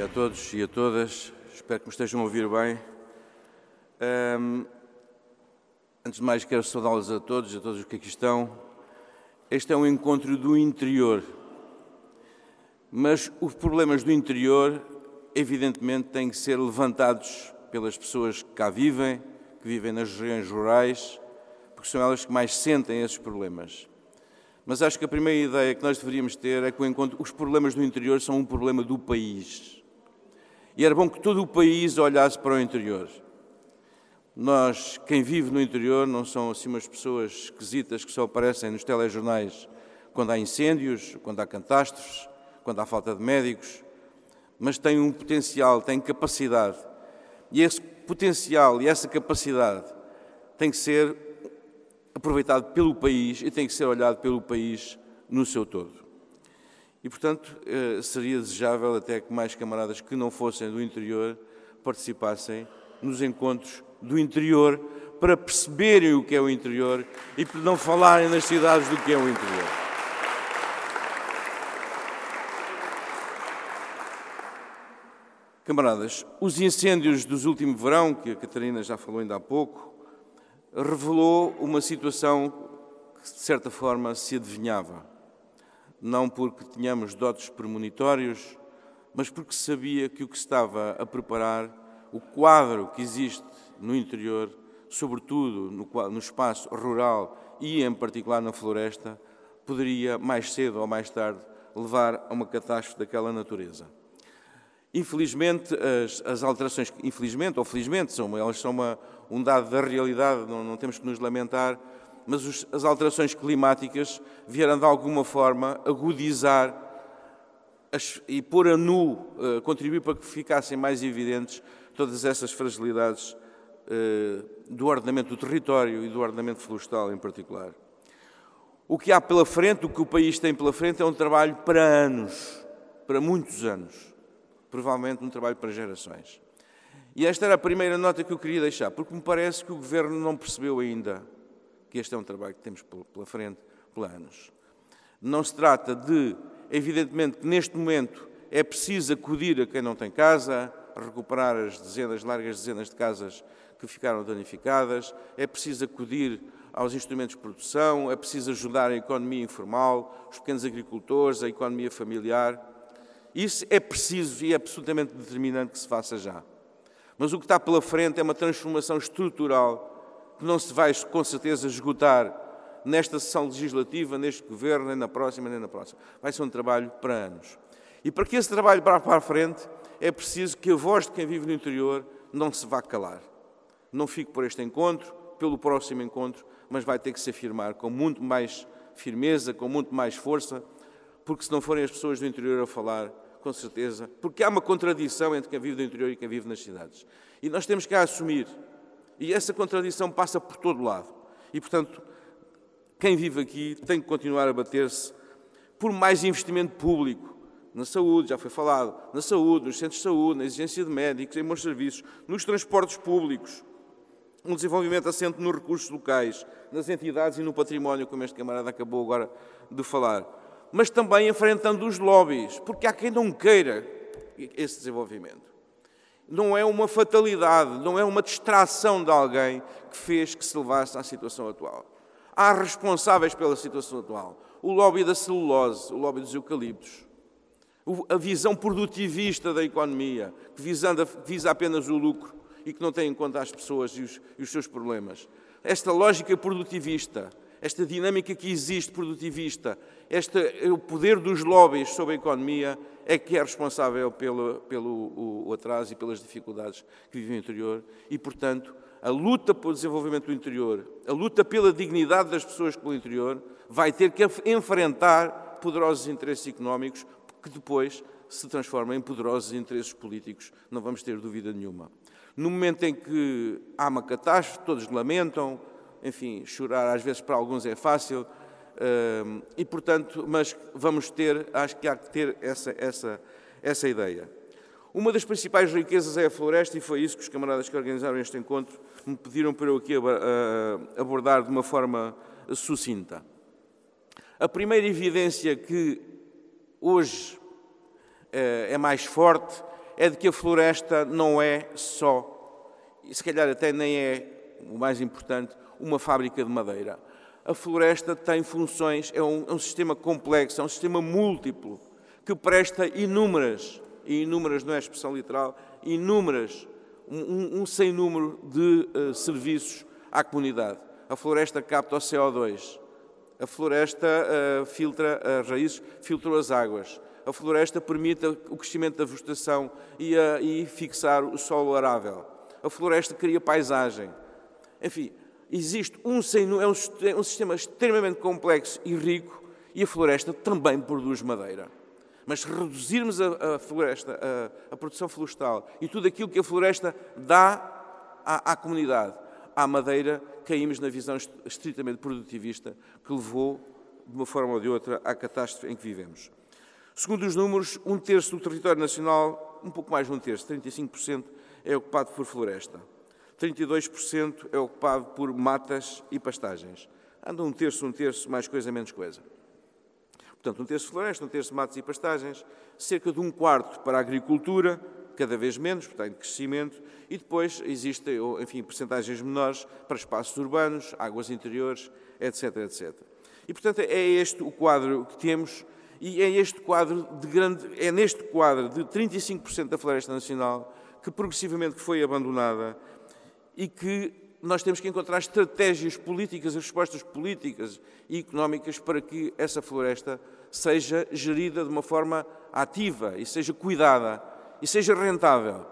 dia a todos e a todas. Espero que me estejam a ouvir bem. Um, antes de mais, quero saudá-los a todos, a todos os que aqui estão. Este é um encontro do interior. Mas os problemas do interior, evidentemente, têm que ser levantados pelas pessoas que cá vivem, que vivem nas regiões rurais, porque são elas que mais sentem esses problemas. Mas acho que a primeira ideia que nós deveríamos ter é que os problemas do interior são um problema do país. E era bom que todo o país olhasse para o interior. Nós, quem vive no interior, não são assim umas pessoas esquisitas que só aparecem nos telejornais quando há incêndios, quando há catástrofes, quando há falta de médicos, mas têm um potencial, têm capacidade. E esse potencial e essa capacidade tem que ser aproveitado pelo país e tem que ser olhado pelo país no seu todo. E, portanto, eh, seria desejável até que mais camaradas que não fossem do interior participassem nos encontros do interior para perceberem o que é o interior e para não falarem nas cidades do que é o interior. Camaradas, os incêndios dos últimos verão, que a Catarina já falou ainda há pouco, revelou uma situação que, de certa forma, se adivinhava. Não porque tínhamos dotes premonitórios, mas porque sabia que o que estava a preparar, o quadro que existe no interior, sobretudo no, espaço rural e, em particular, na floresta, poderia, mais cedo ou mais tarde, levar a uma catástrofe daquela natureza. Infelizmente, as, as, alterações, infelizmente ou felizmente, são, elas são uma, um dado da realidade, não, não temos que nos lamentar, mas os, as alterações climáticas vieram de alguma forma agudizar as, e pôr a nu, uh, contribuir para que ficassem mais evidentes todas essas fragilidades uh, do ordenamento do território e do ordenamento florestal em particular. O que há pela frente, o que o país tem pela frente, é um trabalho para anos, para muitos anos provavelmente um trabalho para gerações. E esta era a primeira nota que eu queria deixar, porque me parece que o Governo não percebeu ainda que este é um trabalho que temos pela frente, planos. Não se trata de, evidentemente, que neste momento é preciso acudir a quem não tem casa, recuperar as dezenas, largas dezenas de casas que ficaram danificadas, é preciso acudir aos instrumentos de produção, é preciso ajudar a economia informal, os pequenos agricultores, a economia familiar. Isso é preciso e é absolutamente determinante que se faça já. Mas o que está pela frente é uma transformação estrutural que não se vai, com certeza, esgotar nesta sessão legislativa, neste governo, nem na próxima, nem na próxima. Vai ser um trabalho para anos. E para que esse trabalho vá para a frente, é preciso que a voz de quem vive no interior não se vá calar. Não fique por este encontro, pelo próximo encontro, mas vai ter que se afirmar com muito mais firmeza, com muito mais força, porque se não forem as pessoas do interior a falar, com certeza, porque há uma contradição entre quem vive do interior e quem vive nas cidades. E nós temos que a assumir. E essa contradição passa por todo lado. E, portanto, quem vive aqui tem que continuar a bater-se por mais investimento público na saúde, já foi falado, na saúde, nos centros de saúde, na exigência de médicos, em bons serviços, nos transportes públicos, um desenvolvimento assente nos recursos locais, nas entidades e no património, como este camarada acabou agora de falar mas também enfrentando os lobbies, porque há quem não queira esse desenvolvimento. Não é uma fatalidade, não é uma distração de alguém que fez que se levasse à situação atual. Há responsáveis pela situação atual. O lobby da celulose, o lobby dos eucaliptos, a visão produtivista da economia, que visa apenas o lucro e que não tem em conta as pessoas e os, e os seus problemas. Esta lógica produtivista, esta dinâmica que existe produtivista, este, o poder dos lobbies sobre a economia é que é responsável pelo, pelo o, o atraso e pelas dificuldades que vive o interior e, portanto, a luta pelo desenvolvimento do interior, a luta pela dignidade das pessoas pelo interior, vai ter que enfrentar poderosos interesses económicos que depois se transformam em poderosos interesses políticos, não vamos ter dúvida nenhuma. No momento em que há uma catástrofe, todos lamentam, enfim, chorar às vezes para alguns é fácil, e portanto, mas vamos ter, acho que há que ter essa, essa, essa ideia. Uma das principais riquezas é a floresta e foi isso que os camaradas que organizaram este encontro me pediram para eu aqui abordar de uma forma sucinta. A primeira evidência que hoje eh, é mais forte é de que a floresta não é só, e se calhar até nem é o mais importante, uma fábrica de madeira. A floresta tem funções, é um, é um sistema complexo, é um sistema múltiplo, que presta inúmeras, e inúmeras não é expressão literal, inúmeras, um, um sem número de uh, serviços à comunidade. A floresta capta o CO2, a floresta uh, filtra as raízes, filtra as águas, a floresta permite o crescimento da vegetação e, e fixar o solo arável. A floresta cria paisagem. Enfim, existe um, é um, é um sistema extremamente complexo e rico e a floresta também produz madeira. Mas se reduzirmos a, a floresta, a, a, produção florestal e tudo aquilo que a floresta dá à, à comunidade, à madeira, caímos na visão estritamente produtivista que levou, de uma forma ou de outra, à catástrofe em que vivemos. Segundo os números, um terço do território nacional, um pouco mais de um terço, 35%, é ocupado por floresta. 32% é ocupado por matas e pastagens. Anda um terço, um terço, mais coisa, menos coisa. Portanto, um terço floresta, um terço matas e pastagens, cerca de um quarto para a agricultura, cada vez menos, portanto, crescimento, e depois existem, enfim, percentagens menores para espaços urbanos, águas interiores, etc, etc. E, portanto, é este o quadro que temos e é este quadro de grande, é neste quadro de 35% da floresta nacional que progressivamente foi abandonada e que nós temos que encontrar estratégias políticas, respostas políticas e económicas para que essa floresta seja gerida de uma forma ativa e seja cuidada e seja rentável.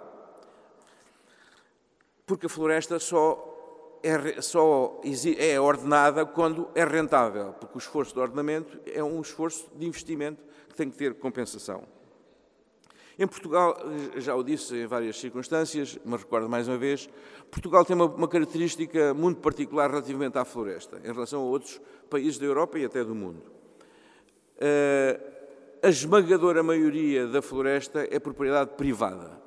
Porque a floresta só é, só é ordenada quando é rentável, porque o esforço de ordenamento é um esforço de investimento que tem que ter compensação. Em Portugal, já o disse em várias circunstâncias, mas recordo mais uma vez, Portugal tem uma, uma, característica muito particular relativamente à floresta, em relação a outros países da Europa e até do mundo. Uh, a esmagadora maioria da floresta é propriedade privada.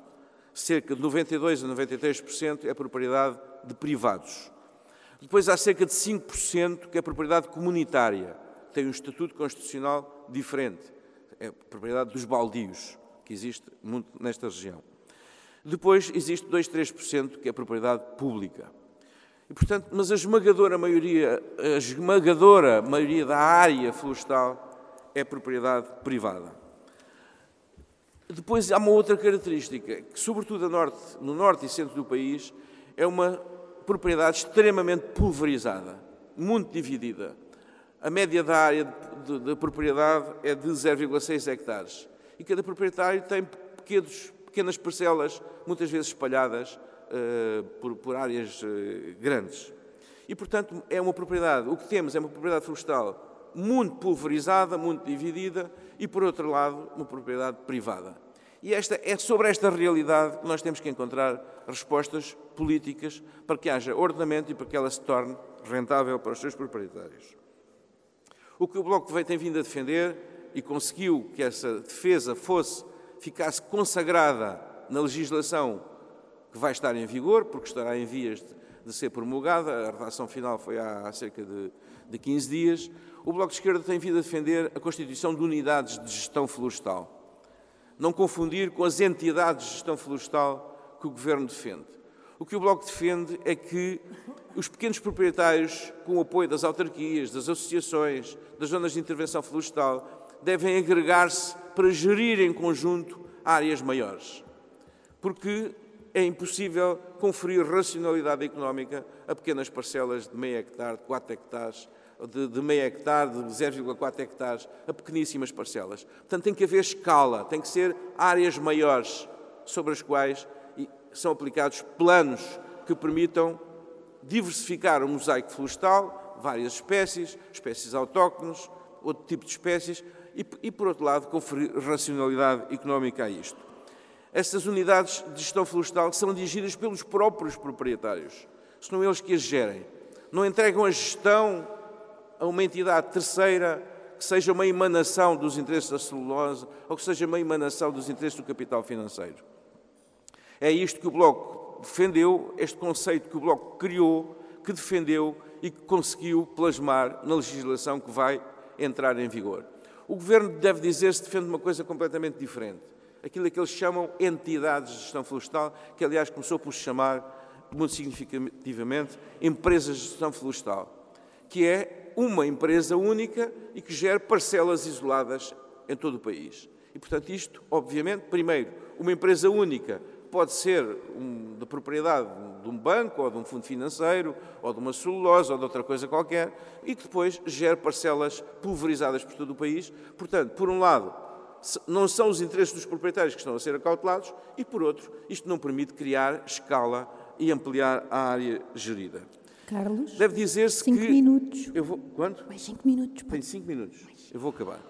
Cerca de 92% a 93% é propriedade de privados. Depois há cerca de 5% que é propriedade comunitária, tem um estatuto constitucional diferente. É propriedade dos baldios, que existe muito nesta região. Depois existe 2, 3% que é propriedade pública. E, portanto, mas a esmagadora maioria, a esmagadora maioria da área florestal é propriedade privada. Depois há uma outra característica, que sobretudo norte, no norte e centro do país, é uma propriedade extremamente pulverizada, muito dividida. A média da área de, de, de propriedade é de 0,6 hectares. E cada proprietário tem pequenos, pequenas parcelas, muitas vezes espalhadas uh, por, por, áreas uh, grandes. E, portanto, é uma propriedade, o que temos é uma propriedade florestal muito pulverizada, muito dividida e, por outro lado, uma propriedade privada. E esta, é sobre esta realidade que nós temos que encontrar respostas políticas para que haja ordenamento e para que ela se torne rentável para os seus proprietários. O que o Bloco tem vindo a defender e conseguiu que essa defesa fosse, ficasse consagrada na legislação que vai estar em vigor, porque estará em vias de, de ser promulgada, a redação final foi há, há cerca de, de 15 dias, o Bloco de Esquerda tem vindo a defender a constituição de unidades de gestão florestal. Não confundir com as entidades de gestão florestal que o Governo defende. O que o Bloco defende é que os pequenos proprietários, com o apoio das autarquias, das associações, das zonas de intervenção florestal, devem agregar-se para gerir em conjunto áreas maiores. Porque é impossível conferir racionalidade económica a pequenas parcelas de meio hectare, de 4 hectares, de, de meio hectare, de 0,4 hectares, a pequeníssimas parcelas. Portanto, tem que haver escala, tem que ser áreas maiores sobre as quais são aplicados planos que permitam diversificar o mosaico florestal, várias espécies, espécies autóctones, outro tipo de espécies, e, e, por outro lado, conferir racionalidade económica a isto. Estas unidades de gestão florestal são dirigidas pelos próprios proprietários, são eles que as gerem. Não entregam a gestão a uma entidade terceira que seja uma emanação dos interesses da celulose ou que seja uma emanação dos interesses do capital financeiro. É isto que o Bloco defendeu, este conceito que o Bloco criou, que defendeu e que conseguiu plasmar na legislação que vai entrar em vigor. O Governo, deve dizer-se, defende uma coisa completamente diferente. aquilo que eles chamam entidades de gestão florestal, que aliás começou por se chamar, muito significativamente, empresas de gestão florestal, que é uma empresa única e que gera parcelas isoladas em todo o país. E, portanto, isto, obviamente, primeiro, uma empresa única pode ser um, de propriedade de um banco, ou de um fundo financeiro, ou de uma celulose, ou de outra coisa qualquer, e que depois gera parcelas pulverizadas por todo o país. Portanto, por um lado, não são os interesses dos proprietários que estão a ser acautelados, e por outro, isto não permite criar escala e ampliar a área gerida. Carlos, deve dizer-se que. Cinco minutos. Eu vou. Quanto? Mais cinco minutos. Tenho cinco minutos. Eu vou acabar.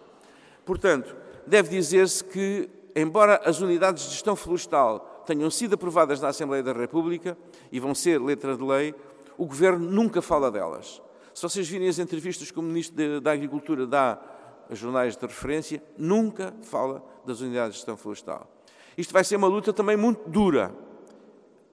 Portanto, deve dizer-se que, embora as unidades de gestão florestal tenham sido aprovadas na Assembleia da República e vão ser letra de lei, o Governo nunca fala delas. Se vocês virem as entrevistas que o Ministro da Agricultura dá a jornais de referência, nunca fala das unidades de gestão florestal. Isto vai ser uma luta também muito dura,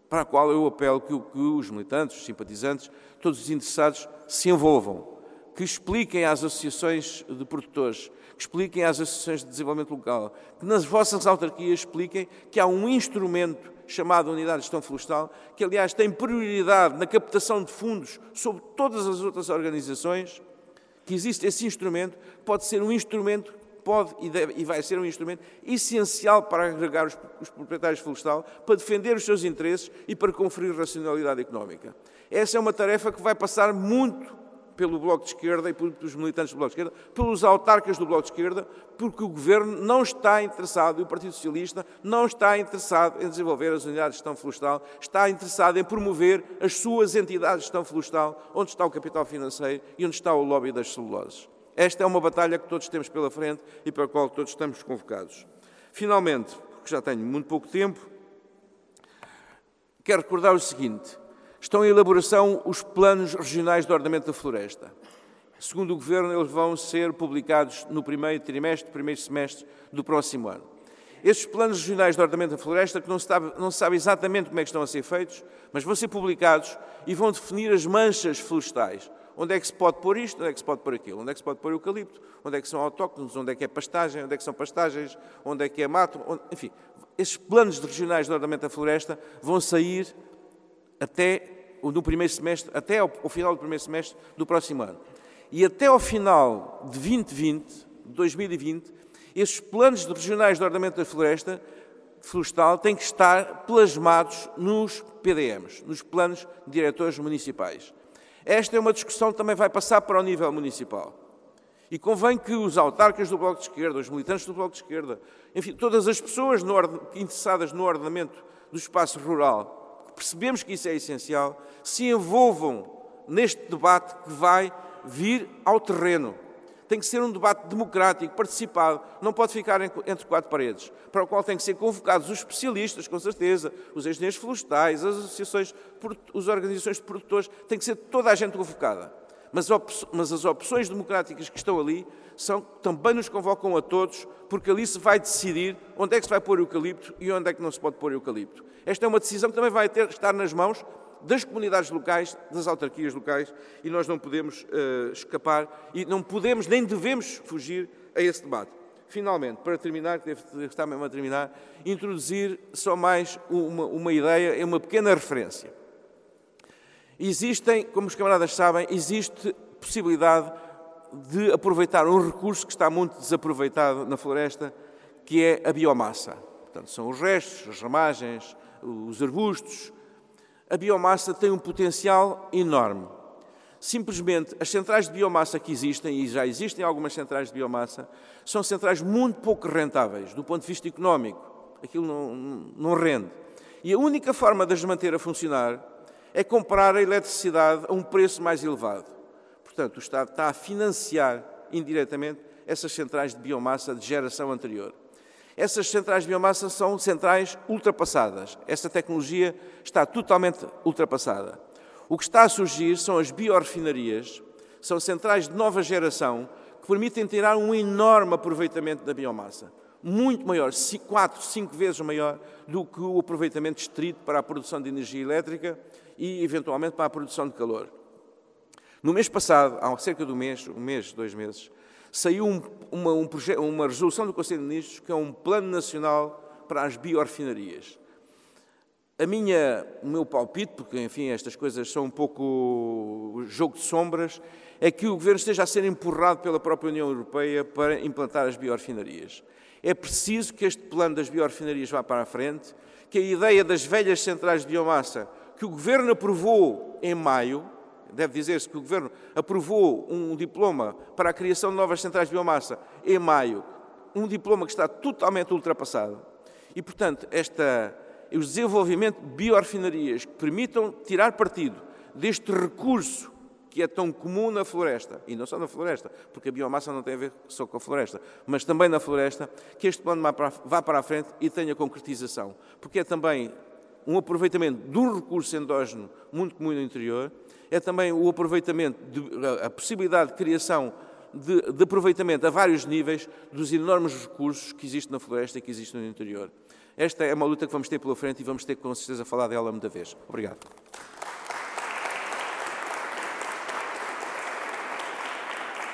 para a qual eu apelo que, os militantes, os simpatizantes, todos os interessados se envolvam, que expliquem às associações de produtores, que expliquem às associações de desenvolvimento local, que nas vossas autarquias expliquem que há um instrumento chamado Unidade de Gestão Florestal, que aliás tem prioridade na captação de fundos sobre todas as outras organizações, que existe esse instrumento, pode ser um instrumento pode e, deve, e, vai ser um instrumento essencial para agregar os, os proprietários florestal, para defender os seus interesses e para conferir racionalidade económica. Essa é uma tarefa que vai passar muito pelo Bloco de Esquerda e pelos militantes do Bloco de Esquerda, pelos autarcas do Bloco de Esquerda, porque o Governo não está interessado, e o Partido Socialista não está interessado em desenvolver as unidades de gestão florestal, está interessado em promover as suas entidades de gestão florestal, onde está o capital financeiro e onde está o lobby das celuloses. Esta é uma batalha que todos temos pela frente e para a qual todos estamos convocados. Finalmente, porque já tenho muito pouco tempo, quero recordar o seguinte: estão em elaboração os planos regionais de ordenamento da floresta. Segundo o Governo, eles vão ser publicados no primeiro trimestre, primeiro semestre do próximo ano. Estes planos regionais de ordenamento da floresta, que não se, sabe, não se sabe exatamente como é que estão a ser feitos, mas vão ser publicados e vão definir as manchas florestais. Onde é que se pode pôr isto, onde é que se pode pôr aquilo, onde é que se pode pôr eucalipto, onde é que são autóctonos, onde é que é pastagem, onde é que são pastagens, onde é que é mato, onde... enfim. Esses planos regionais de ordenamento da floresta vão sair até no primeiro semestre, até ao, ao final do primeiro semestre do próximo ano. E até ao final de 2020, 2020, esses planos regionais de ordenamento da floresta florestal têm que estar plasmados nos PDMs, nos planos diretores municipais. Esta é uma discussão que também vai passar para o nível municipal. E convém que os autarcas do Bloco de Esquerda, os militantes do Bloco de Esquerda, enfim, todas as pessoas no, interessadas no ordenamento do espaço rural, percebemos que isso é essencial, se envolvam neste debate que vai vir ao terreno. Tem que ser um debate democrático, participado, não pode ficar entre quatro paredes, para o qual têm que ser convocados os especialistas, com certeza, os engenheiros florestais, as associações, as organizações de produtores, tem que ser toda a gente convocada. Mas, mas as opções democráticas que estão ali são, também nos convocam a todos, porque ali se vai decidir onde é que se vai pôr eucalipto e onde é que não se pode pôr eucalipto. Esta é uma decisão que também vai ter, estar nas mãos das comunidades locais, das autarquias locais, e nós não podemos uh, escapar e não podemos nem devemos fugir a esse debate. Finalmente, para terminar, que deve estar mesmo a terminar, introduzir só mais uma, uma ideia, uma pequena referência. Existem, como os camaradas sabem, existe possibilidade de aproveitar um recurso que está muito desaproveitado na floresta, que é a biomassa. Portanto, são os restos, as ramagens, os arbustos, a biomassa tem um potencial enorme. Simplesmente, as centrais de biomassa que existem, e já existem algumas centrais de biomassa, são centrais muito pouco rentáveis do ponto de vista económico. Aquilo não, não rende. E a única forma de as manter a funcionar é comprar a eletricidade a um preço mais elevado. Portanto, o Estado está a financiar indiretamente essas centrais de biomassa de geração anterior. Essas centrais de biomassa são centrais ultrapassadas. Essa tecnologia está totalmente ultrapassada. O que está a surgir são as biorefinarias, são centrais de nova geração que permitem tirar um enorme aproveitamento da biomassa. Muito maior, quatro, cinco vezes maior do que o aproveitamento estrito para a produção de energia elétrica e, eventualmente, para a produção de calor. No mês passado, há cerca de um mês, um mês, dois meses, saiu um, uma, um uma resolução do Conselho de Ministros que é um Plano Nacional para as biorefinarias. A minha, o meu palpite, porque enfim estas coisas são um pouco jogo de sombras, é que o Governo esteja a ser empurrado pela própria União Europeia para implantar as biorefinarias. É preciso que este plano das biorefinarias vá para a frente, que a ideia das velhas centrais de biomassa, que o Governo aprovou em maio, deve dizer-se que o Governo aprovou um diploma para a criação de novas centrais de biomassa em maio, um diploma que está totalmente ultrapassado. E, portanto, esta os desenvolvimentos de biorefinarias que permitam tirar partido deste recurso que é tão comum na floresta, e não só na floresta, porque a biomassa não tem a ver só com a floresta, mas também na floresta, que este plano vá para a frente e tenha concretização. Porque é também um aproveitamento de um recurso endógeno muito comum no interior, é também o aproveitamento, de, a possibilidade de criação de, de aproveitamento a vários níveis dos enormes recursos que existem na floresta e que existem no interior. Esta é uma luta que vamos ter pela frente e vamos ter com certeza falar dela muita vez. Obrigado.